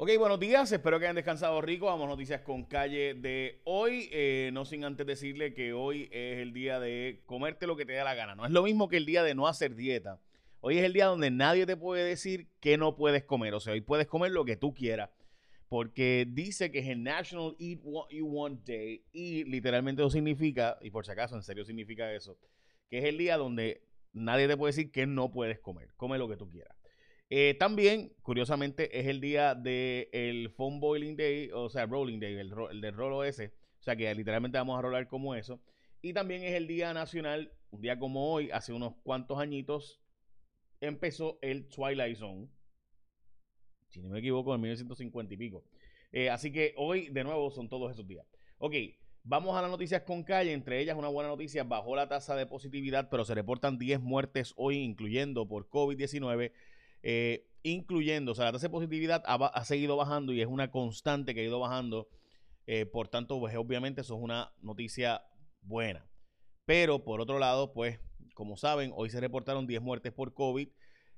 Ok, buenos días, espero que hayan descansado rico. Vamos noticias con calle de hoy. Eh, no sin antes decirle que hoy es el día de comerte lo que te da la gana. No es lo mismo que el día de no hacer dieta. Hoy es el día donde nadie te puede decir que no puedes comer. O sea, hoy puedes comer lo que tú quieras. Porque dice que es el National Eat What You Want Day. Y literalmente eso significa, y por si acaso en serio significa eso, que es el día donde nadie te puede decir que no puedes comer. Come lo que tú quieras. Eh, también, curiosamente, es el día del el Phone Boiling Day, o sea, Rolling Day, el, el del rolo ese. O sea, que literalmente vamos a rolar como eso. Y también es el Día Nacional, un día como hoy, hace unos cuantos añitos, empezó el Twilight Zone. Si no me equivoco, en 1950 y pico. Eh, así que hoy, de nuevo, son todos esos días. Ok, vamos a las noticias con calle. Entre ellas, una buena noticia: bajó la tasa de positividad, pero se reportan 10 muertes hoy, incluyendo por COVID-19 eh, incluyendo, o sea, la tasa de positividad ha, seguido bajando y es una constante que ha ido bajando. Eh, por tanto, pues obviamente eso es una noticia buena. Pero por otro lado, pues, como saben, hoy se reportaron 10 muertes por COVID.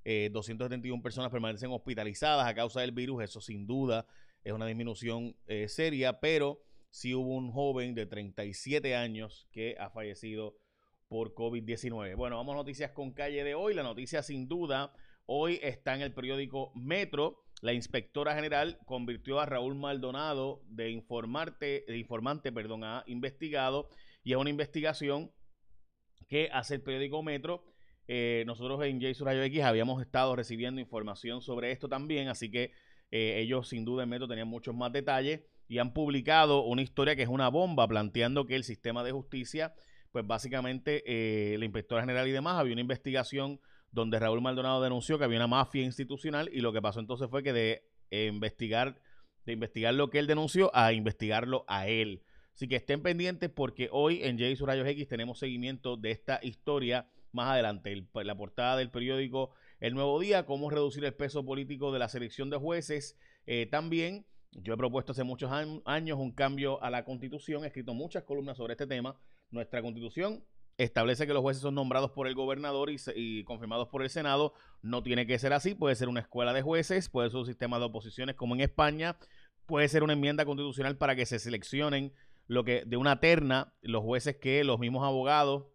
271 eh, personas permanecen hospitalizadas a causa del virus. Eso sin duda es una disminución seria, pero sí hubo un joven de 37 años que ha fallecido por COVID-19. Bueno, vamos a noticias con calle de hoy. La noticia sin duda Hoy está en el periódico Metro. La inspectora general convirtió a Raúl Maldonado de, informante, de informante perdón, a investigado y es una investigación que hace el periódico Metro. Eh, nosotros en Jason Rayo X habíamos estado recibiendo información sobre esto también, así que eh, ellos sin duda en Metro tenían muchos más detalles y han publicado una historia que es una bomba planteando que el sistema de justicia, pues básicamente eh, la inspectora general y demás, había una investigación donde Raúl Maldonado denunció que había una mafia institucional y lo que pasó entonces fue que de eh, investigar, de investigar lo que él denunció a investigarlo a él. Así que estén pendientes porque hoy en J Rayos X tenemos seguimiento de esta historia más adelante. la portada del periódico El Nuevo Día, cómo reducir el peso político de la selección de jueces. Eh, también yo he propuesto hace muchos años un cambio a la constitución, he escrito muchas columnas sobre este tema. Nuestra constitución establece que los jueces son nombrados por el gobernador y, confirmados por el Senado. No tiene que ser así, puede ser una escuela de jueces, puede ser un sistema de oposiciones como en España, puede ser una enmienda constitucional para que se seleccionen lo que de una terna los jueces que los mismos abogados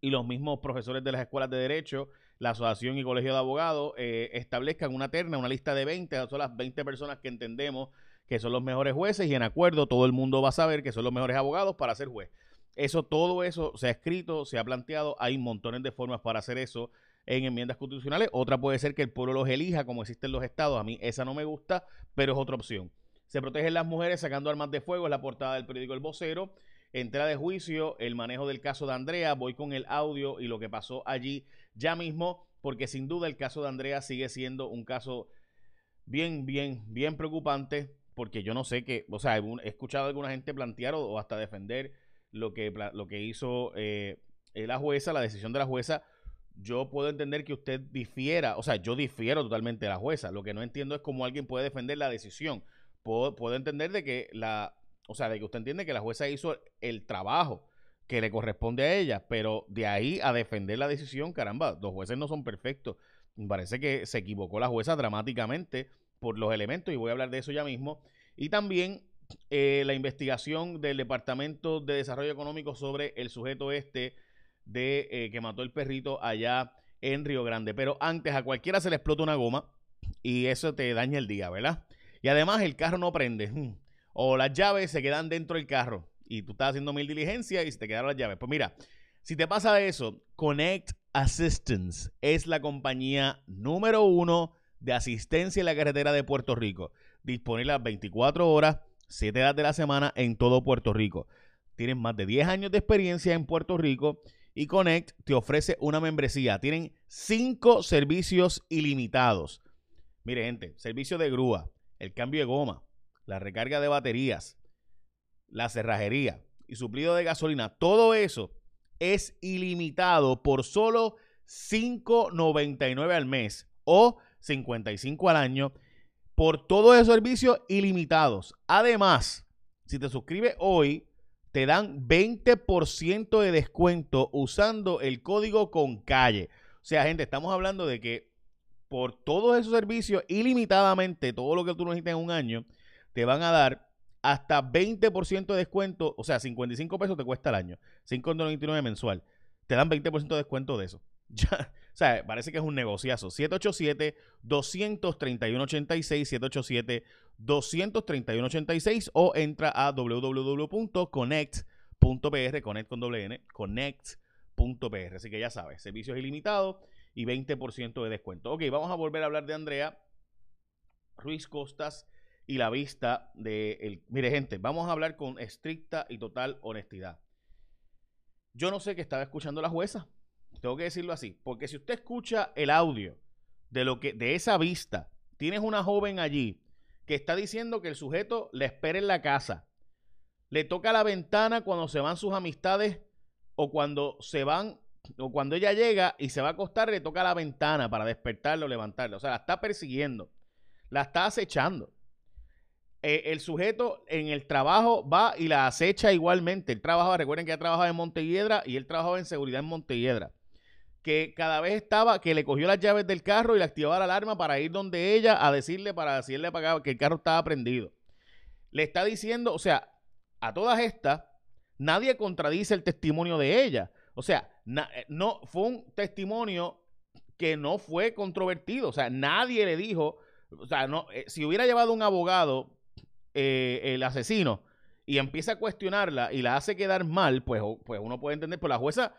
y los mismos profesores de las escuelas de derecho, la asociación y colegio de abogados eh, establezcan una terna, una lista de 20, son las 20 personas que entendemos que son los mejores jueces y en acuerdo todo el mundo va a saber que son los mejores abogados para ser juez. Eso, todo eso se ha escrito, se ha planteado, hay montones de formas para hacer eso en enmiendas constitucionales. Otra puede ser que el pueblo los elija, como existen los estados. A mí esa no me gusta, pero es otra opción. Se protegen las mujeres sacando armas de fuego, es la portada del periódico El Vocero. Entrada de juicio, el manejo del caso de Andrea. Voy con el audio y lo que pasó allí ya mismo, porque sin duda el caso de Andrea sigue siendo un caso bien, bien, bien preocupante, porque yo no sé qué, o sea, he escuchado a alguna gente plantear o hasta defender lo que, lo que hizo eh, la jueza, la decisión de la jueza, yo puedo entender que usted difiera, o sea, yo difiero totalmente de la jueza. Lo que no entiendo es cómo alguien puede defender la decisión. Puedo, puedo entender de que la, o sea, de que usted entiende que la jueza hizo el trabajo que le corresponde a ella, pero de ahí a defender la decisión, caramba, los jueces no son perfectos. Me parece que se equivocó la jueza dramáticamente por los elementos y voy a hablar de eso ya mismo. Y también eh, la investigación del Departamento de Desarrollo Económico sobre el sujeto este de eh, que mató el perrito allá en Río Grande. Pero antes a cualquiera se le explota una goma y eso te daña el día, ¿verdad? Y además el carro no prende. Hmm. O las llaves se quedan dentro del carro y tú estás haciendo mil diligencias y se te quedaron las llaves. Pues mira, si te pasa eso, Connect Assistance es la compañía número uno de asistencia en la carretera de Puerto Rico. Disponible las 24 horas 7 días de la semana en todo Puerto Rico. Tienen más de 10 años de experiencia en Puerto Rico y Connect te ofrece una membresía. Tienen 5 servicios ilimitados. Mire, gente, servicio de grúa, el cambio de goma, la recarga de baterías, la cerrajería y suplido de gasolina. Todo eso es ilimitado por solo $5.99 al mes o 55 al año por todos esos servicios ilimitados. Además, si te suscribes hoy, te dan 20% de descuento usando el código con calle. O sea, gente, estamos hablando de que por todos esos servicios, ilimitadamente, todo lo que tú necesitas en un año, te van a dar hasta 20% de descuento, o sea, 55 pesos te cuesta el año, 5.99 mensual. Te dan 20% de descuento de eso. Ya, o sea, parece que es un negociazo. 787-231-86, 787-231-86 o entra a www.connect.pr, connect con doble N, connect.pr. Así que ya sabes, servicios ilimitados y 20% de descuento. Ok, vamos a volver a hablar de Andrea Ruiz Costas y la vista de el, mire gente, vamos a hablar con estricta y total honestidad. Yo no sé qué estaba escuchando la jueza, tengo que decirlo así, porque si usted escucha el audio de lo que de esa vista, tienes una joven allí que está diciendo que el sujeto le espera en la casa, le toca la ventana cuando se van sus amistades o cuando se van o cuando ella llega y se va a acostar, le toca la ventana para despertarlo levantarlo. O sea, la está persiguiendo, la está acechando. Eh, el sujeto en el trabajo va y la acecha igualmente. Él trabajaba, recuerden que ella trabajaba en Montelledra y él trabajaba en seguridad en Montelledra. Que cada vez estaba, que le cogió las llaves del carro y le activaba la alarma para ir donde ella a decirle, para decirle que el carro estaba prendido. Le está diciendo, o sea, a todas estas, nadie contradice el testimonio de ella. O sea, eh, no fue un testimonio que no fue controvertido. O sea, nadie le dijo, o sea, no, eh, si hubiera llevado un abogado eh, el asesino y empieza a cuestionarla y la hace quedar mal, pues, pues uno puede entender, pues la jueza,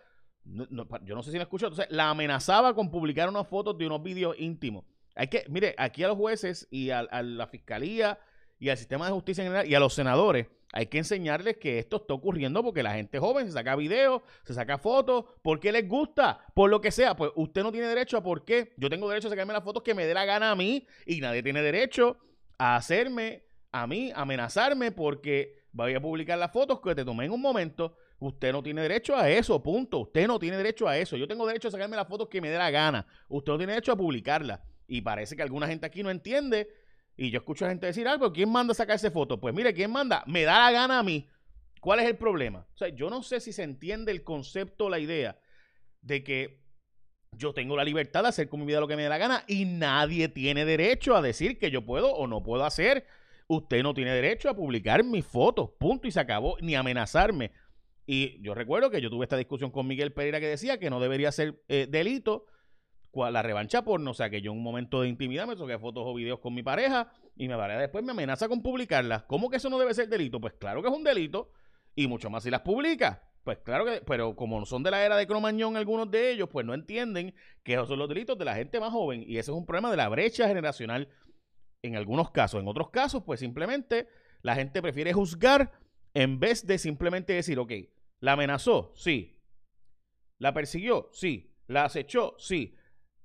yo no sé si la escuchó, entonces la amenazaba con publicar unas fotos de unos vídeos íntimos. Hay que, mire, aquí a los jueces y a, la fiscalía y al sistema de justicia en general y a los senadores, hay que enseñarles que esto está ocurriendo porque la gente joven se saca videos, se saca fotos, porque les gusta, por lo que sea. Pues usted no tiene derecho a por qué. Yo tengo derecho a sacarme las fotos que me dé la gana a mí y nadie tiene derecho a hacerme a mí amenazarme porque voy a publicar las fotos que te tomé en un momento. Usted no tiene derecho a eso, punto. Usted no tiene derecho a eso. Yo tengo derecho a sacarme las fotos que me dé la gana. Usted no tiene derecho a publicarlas. Y parece que alguna gente aquí no entiende. Y yo escucho a gente decir algo. ¿Quién manda a sacarse fotos? Pues mire, ¿quién manda? Me da la gana a mí. ¿Cuál es el problema? O sea, yo no sé si se entiende el concepto, la idea de que yo tengo la libertad de hacer con mi vida lo que me dé la gana y nadie tiene derecho a decir que yo puedo o no puedo hacer usted no tiene derecho a publicar mis fotos, punto, y se acabó, ni amenazarme. Y yo recuerdo que yo tuve esta discusión con Miguel Pereira que decía que no debería ser eh, delito la revancha porno, o sea que yo en un momento de intimidad me toqué fotos o videos con mi pareja y me pareja después me amenaza con publicarlas. ¿Cómo que eso no debe ser delito? Pues claro que es un delito y mucho más si las publica. Pues claro que, pero como son de la era de Cromañón algunos de ellos, pues no entienden que esos son los delitos de la gente más joven y ese es un problema de la brecha generacional en algunos casos. En otros casos, pues simplemente la gente prefiere juzgar en vez de simplemente decir, ok, la amenazó, sí. La persiguió, sí. La acechó, sí.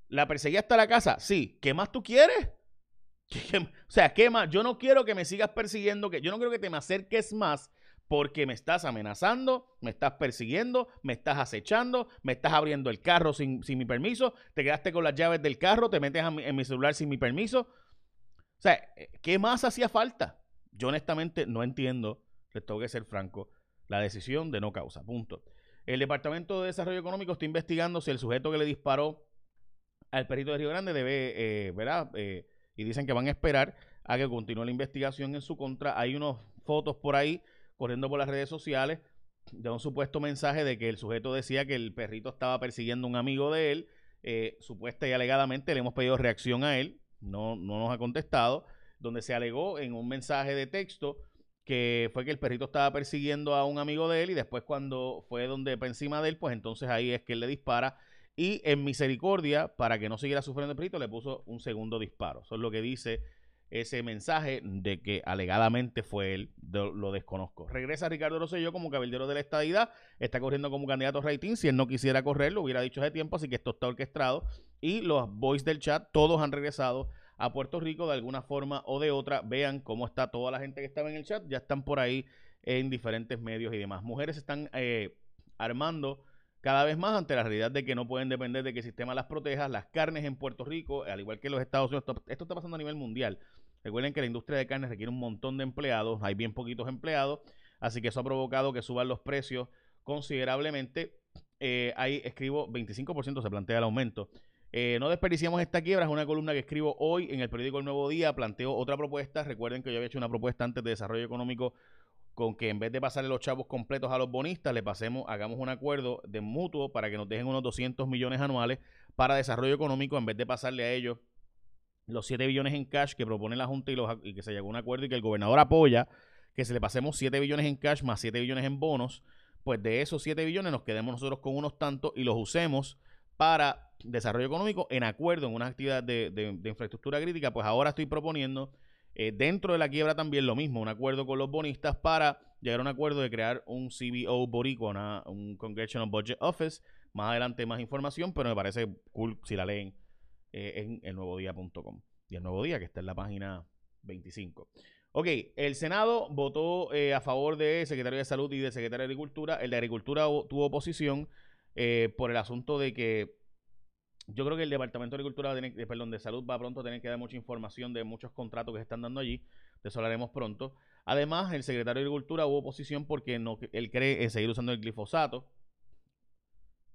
La perseguía hasta la casa, sí. ¿Qué más tú quieres? O sea, ¿qué más? Yo no quiero que me sigas persiguiendo, que yo no quiero que te me acerques más porque me estás amenazando, me estás persiguiendo, me estás acechando, me estás abriendo el carro sin, mi permiso, te quedaste con las llaves del carro, te metes en mi celular sin mi permiso. O sea, eh, ¿qué más hacía falta? Yo honestamente no entiendo, les tengo que ser franco, la decisión de no causa. Punto. El Departamento de Desarrollo Económico está investigando si el sujeto que le disparó al perrito de Río Grande debe, eh, ¿verdad? Eh, y dicen que van a esperar a que continúe la investigación en su contra. Hay unas fotos por ahí corriendo por las redes sociales de un supuesto mensaje de que el sujeto decía que el perrito estaba persiguiendo a un amigo de él. supuesta y alegadamente le hemos pedido reacción a él no, no nos ha contestado, donde se alegó en un mensaje de texto que fue que el perrito estaba persiguiendo a un amigo de él y después cuando fue donde encima de él, pues entonces ahí es que él le dispara y en misericordia, para que no siguiera sufriendo el perrito, le puso un segundo disparo. Eso es lo que dice ese mensaje de que alegadamente fue él, lo desconozco. Regresa Ricardo Rosselló como cabildero de la estadidad, está corriendo como candidato a rating, si él no quisiera correr, lo hubiera dicho hace tiempo, así que esto está orquestado y los boys del chat, todos han regresado a Puerto Rico de alguna forma o de otra. Vean cómo está toda la gente que estaba en el chat, ya están por ahí en diferentes medios y demás. Mujeres están eh, armando cada vez más ante la realidad de que no pueden depender de que el sistema las proteja. Las carnes en Puerto Rico, al igual que en los Estados Unidos, esto está pasando a nivel mundial. Recuerden que la industria de carnes requiere un montón de empleados, hay bien poquitos empleados, así que eso ha provocado que suban los precios considerablemente. Eh, ahí escribo 25% se plantea el aumento Eh, no desperdiciamos esta quiebra, es una columna que escribo hoy en el periódico El Nuevo Día. Planteo otra propuesta. Recuerden que yo había hecho una propuesta antes de desarrollo económico con que en vez de pasarle los chavos completos a los bonistas, le pasemos, hagamos un acuerdo de mutuo para que nos dejen unos 200 millones anuales para desarrollo económico en vez de pasarle a ellos los 7 billones en cash que propone la Junta y, los, que se llegó a un acuerdo y que el gobernador apoya, que se le pasemos 7 billones en cash más 7 billones en bonos, pues de esos 7 billones nos quedemos nosotros con unos tantos y los usemos para desarrollo económico en acuerdo en una actividad de, infraestructura crítica, pues ahora estoy proponiendo eh, dentro de la quiebra también lo mismo, un acuerdo con los bonistas para llegar a un acuerdo de crear un CBO boricua, un Congressional Budget Office. Más adelante más información, pero me parece cool si la leen eh, en elnuevodía.com. Y el nuevo día que está en la página 25. Ok, el Senado votó eh, a favor de secretario de Salud y de secretario de Agricultura. El de Agricultura tuvo oposición eh, por el asunto de que yo creo que el Departamento de Agricultura, de, perdón, de Salud va pronto a tener que dar mucha información de muchos contratos que se están dando allí. De eso hablaremos pronto. Además, el secretario de Agricultura hubo oposición porque no, él cree en seguir usando el glifosato.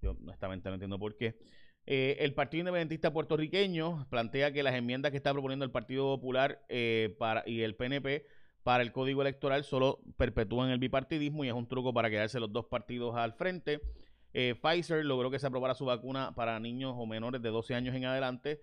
Yo honestamente no entiendo por qué. Eh, el Partido Independentista puertorriqueño plantea que las enmiendas que está proponiendo el Partido Popular eh, para, y el PNP para el Código Electoral solo perpetúan el bipartidismo y es un truco para quedarse los dos partidos al frente. Eh, Pfizer logró que se aprobara su vacuna para niños o menores de 12 años en adelante.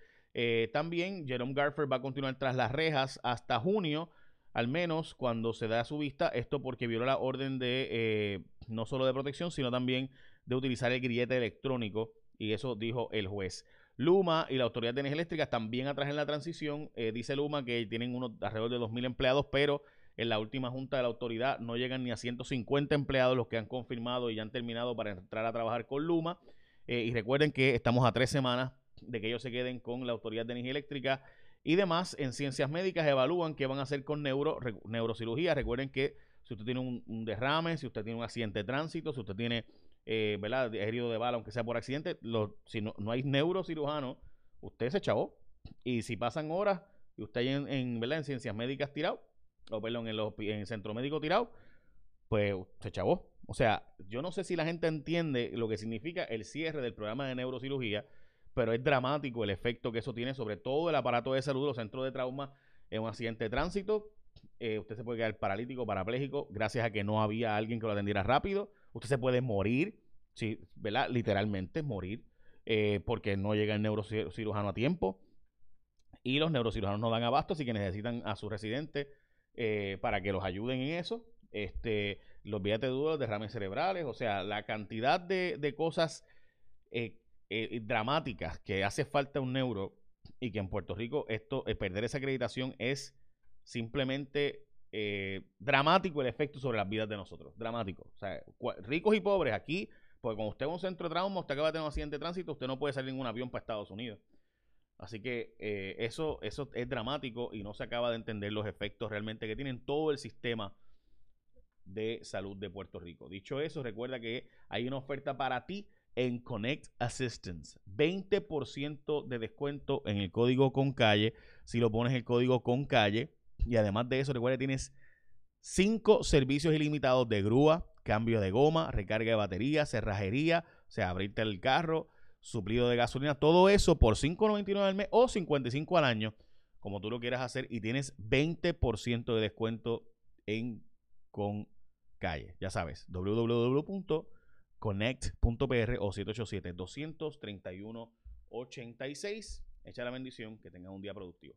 también Jerome Garfer va a continuar tras las rejas hasta junio, al menos cuando se da su vista. Esto porque violó la orden de no solo de protección, sino también de utilizar el grillete electrónico y eso dijo el juez. Luma y la Autoridad de Energía Eléctrica también atrás en la transición. Eh, dice Luma que tienen unos alrededor de 2.000 empleados, pero en la última junta de la autoridad no llegan ni a 150 empleados los que han confirmado y ya han terminado para entrar a trabajar con Luma. Eh, y recuerden que estamos a tres semanas de que ellos se queden con la Autoridad de Energía Eléctrica y demás. En ciencias médicas evalúan qué van a hacer con neuro, neurocirugía. Recuerden que si usted tiene un derrame, si usted tiene un accidente de tránsito, si usted tiene eh, ¿verdad? herido de bala, aunque sea por accidente, si no, hay neurocirujano, usted se chavó. Y si pasan horas y usted en, ¿verdad? en ciencias médicas tirado, o perdón, en, en el centro médico tirado, pues se chavó. O sea, yo no sé si la gente entiende lo que significa el cierre del programa de neurocirugía, pero es dramático el efecto que eso tiene sobre todo el aparato de salud, los centros de trauma en un accidente de tránsito. Eh, usted se puede quedar paralítico, parapléjico, gracias a que no había alguien que lo atendiera rápido Usted se puede morir, sí, ¿verdad? Literalmente morir, eh, porque no llega el neurocirujano a tiempo. Y los neurocirujanos no dan abasto, así que necesitan a su residente eh, para que los ayuden en eso. Este, los vías de dudas, derrames cerebrales, o sea, la cantidad de, cosas eh, dramáticas que hace falta un neuro y que en Puerto Rico esto, perder esa acreditación es simplemente eh, dramático el efecto sobre las vidas de nosotros. Dramático. O sea, ricos y pobres aquí, porque cuando usted va un centro de trauma, usted acaba de tener un accidente de tránsito, usted no puede salir en un avión para Estados Unidos. Así que eh, eso, eso es dramático y no se acaba de entender los efectos realmente que tienen todo el sistema de salud de Puerto Rico. Dicho eso, recuerda que hay una oferta para ti en Connect Assistance. 20% de descuento en el código con calle. Si lo pones el código con calle, y además de eso, recuerda que tienes cinco servicios ilimitados de grúa, cambio de goma, recarga de batería, cerrajería, o sea, abrirte el carro, suplido de gasolina, todo eso por $5.99 al mes o 55 al año, como tú lo quieras hacer, y tienes 20% de descuento en con calle. Ya sabes, www.connect.pr o 787 231 86. Echa la bendición, que tengas un día productivo.